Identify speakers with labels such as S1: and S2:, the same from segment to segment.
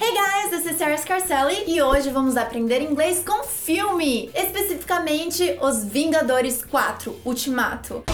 S1: Hey guys, this is Sarah Scarcelli e hoje vamos aprender inglês com filme, especificamente Os Vingadores 4 Ultimato.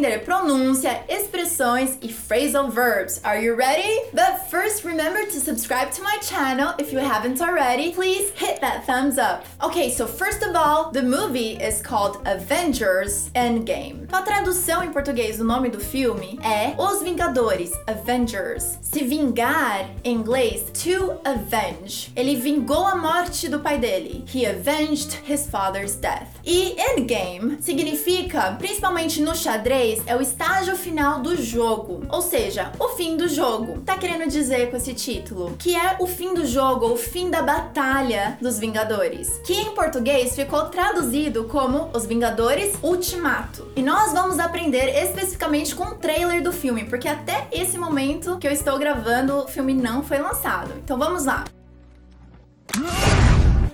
S1: Aprender pronúncia, expressões e phrasal verbs. Are you ready? But first, remember to subscribe to my channel if you haven't already. Please hit that thumbs up. Okay, so first of all, the movie is called Avengers Endgame. A tradução em português do nome do filme é Os Vingadores, Avengers. Se vingar, em inglês, to avenge. Ele vingou a morte do pai dele. He avenged his father's death. E endgame significa, principalmente no xadrez, é o estágio final do jogo, ou seja, o fim do jogo. Tá querendo dizer com esse título que é o fim do jogo, o fim da batalha dos Vingadores, que em português ficou traduzido como Os Vingadores Ultimato. E nós vamos aprender especificamente com o trailer do filme, porque até esse momento que eu estou gravando, o filme não foi lançado. Então vamos lá.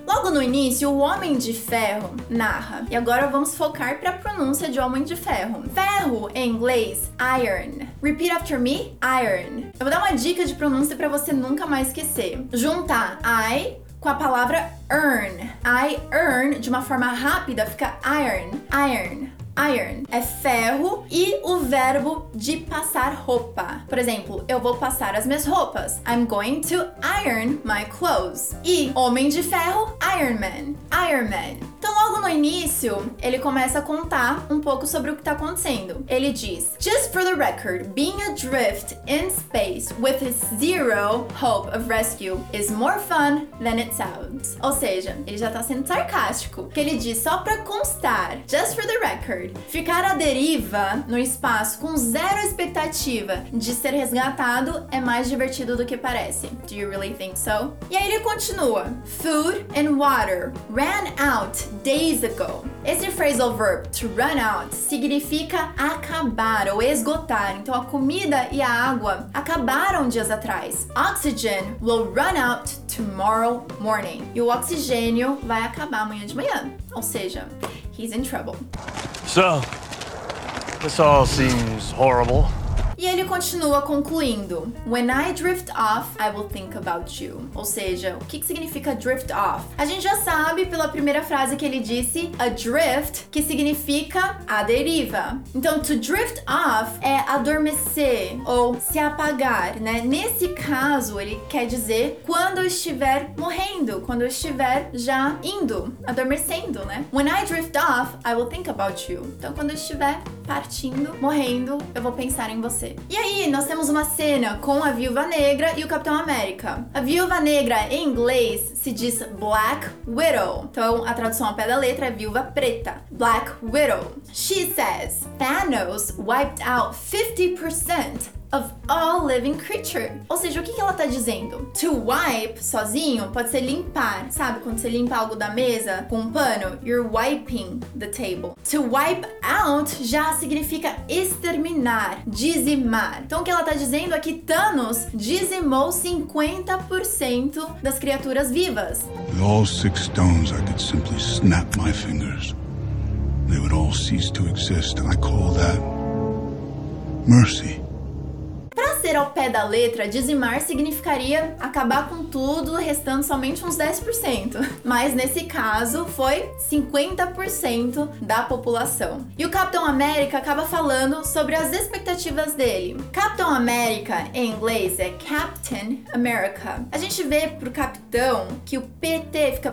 S1: Logo no início, o Homem de Ferro narra. E agora vamos focar para a pronúncia de Homem de Ferro. Ferro em inglês, iron. Repeat after me, iron. Eu vou dar uma dica de pronúncia para você nunca mais esquecer. Juntar I com a palavra earn. I earn de uma forma rápida fica iron, iron iron é ferro e o verbo de passar roupa. Por exemplo, eu vou passar as minhas roupas. I'm going to iron my clothes. E homem de ferro, Iron Man. Iron Man. Então, logo no início, ele começa a contar um pouco sobre o que está acontecendo. Ele diz: Just for the record, being adrift in space with zero hope of rescue is more fun than it sounds. Ou seja, ele já está sendo sarcástico. Que ele diz só para constar, just for the record, Ficar à deriva no espaço com zero expectativa de ser resgatado é mais divertido do que parece. Do you really think so? E aí ele continua: Food and water ran out days ago. Esse phrasal verb to run out significa acabar ou esgotar. Então a comida e a água acabaram dias atrás. Oxygen will run out tomorrow morning. E o oxigênio vai acabar amanhã de manhã. Ou seja, he's in trouble.
S2: So, this all seems horrible.
S1: E ele continua concluindo: When I drift off, I will think about you. Ou seja, o que, que significa drift off? A gente já sabe pela primeira frase que ele disse, adrift, que significa a deriva. Então, to drift off é adormecer ou se apagar, né? Nesse caso, ele quer dizer quando eu estiver morrendo, quando eu estiver já indo, adormecendo, né? When I drift off, I will think about you. Então, quando eu estiver partindo, morrendo, eu vou pensar em você. E aí, nós temos uma cena com a Viúva Negra e o Capitão América. A Viúva Negra, em inglês, se diz Black Widow. Então, a tradução ao pé da letra é Viúva Preta. Black Widow. She says, Thanos wiped out 50% of all living creature. Ou seja, o que, ela tá dizendo? To wipe, sozinho, pode ser limpar. Sabe quando você limpa algo da mesa com um pano? You're wiping the table. To wipe out já significa exterminar, dizimar. Então o que ela tá dizendo é que Thanos dizimou 50% das criaturas vivas.
S3: With all six stones, I could simply snap my fingers. They would all cease to exist, and I call that mercy
S1: ser ao pé da letra, dizimar significaria acabar com tudo, restando somente uns 10%. Mas nesse caso foi 50% da população. E o Capitão América acaba falando sobre as expectativas dele. Capitão América em inglês é Captain America. A gente vê pro capitão que o PT fica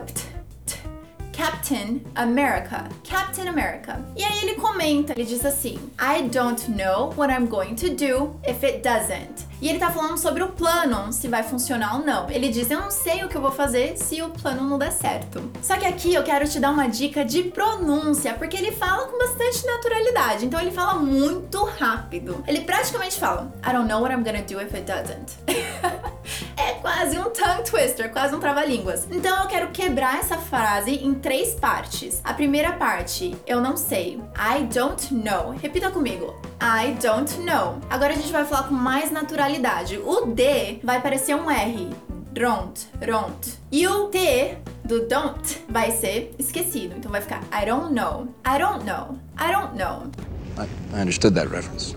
S1: Captain America. Captain America. E aí ele comenta, ele diz assim: I don't know what I'm going to do if it doesn't. E ele tá falando sobre o plano, se vai funcionar ou não. Ele diz: Eu não sei o que eu vou fazer se o plano não der certo. Só que aqui eu quero te dar uma dica de pronúncia, porque ele fala com bastante naturalidade. Então ele fala muito rápido. Ele praticamente fala: I don't know what I'm gonna do if it doesn't. é quase um tongue twister, quase um trava-línguas. Então eu quero quebrar essa frase em três partes. A primeira parte, eu não sei. I don't know. Repita comigo. I don't know. Agora a gente vai falar com mais naturalidade. O D vai parecer um R. Don't, don't. E o T do don't vai ser esquecido. Então vai ficar I don't know. I don't know. I don't know.
S4: I, I understood that reference.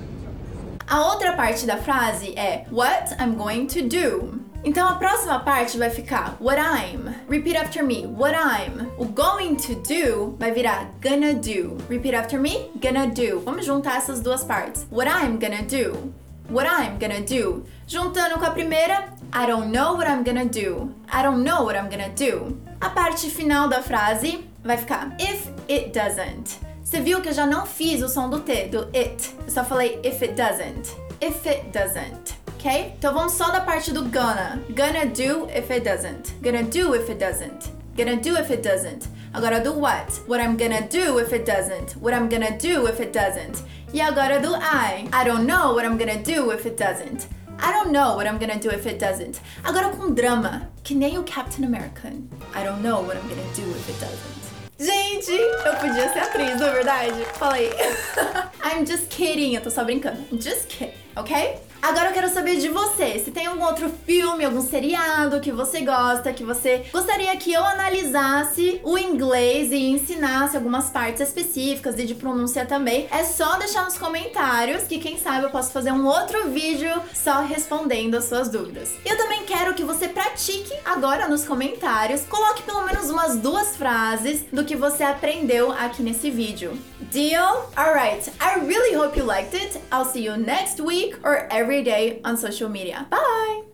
S1: A outra parte da frase é what I'm going to do. Então a próxima parte vai ficar what I'm. Repeat after me. What I'm. O going to do vai virar gonna do. Repeat after me. Gonna do. Vamos juntar essas duas partes. What I'm gonna do. What I'm gonna do. Juntando com a primeira, I don't know what I'm gonna do. I don't know what I'm gonna do. A parte final da frase vai ficar if it doesn't. Você viu que eu já não fiz o som do T, do it. Eu só falei if it doesn't. If it doesn't. Ok? Então vamos só da parte do gonna. Gonna do if it doesn't. Gonna do if it doesn't. Gonna do if it doesn't. Agora do what. What I'm gonna do if it doesn't. What I'm gonna do if it doesn't. E agora do I. I don't know what I'm gonna do if it doesn't. I don't know what I'm gonna do if it doesn't. Agora com drama, que nem o Captain America. I don't know what I'm gonna do if it doesn't. Gente, eu podia ser atriz, não é verdade? Falei. I'm just kidding, eu tô só brincando. Just kidding, ok? Agora eu quero saber de você. Se tem algum outro filme, algum seriado que você gosta, que você gostaria que eu analisasse o inglês e ensinasse algumas partes específicas e de pronúncia também, é só deixar nos comentários que quem sabe eu posso fazer um outro vídeo só respondendo as suas dúvidas. E quero que você pratique agora nos comentários, coloque pelo menos umas duas frases do que você aprendeu aqui nesse vídeo. Deal? Alright, I really hope you liked it. I'll see you next week or every day on social media. Bye!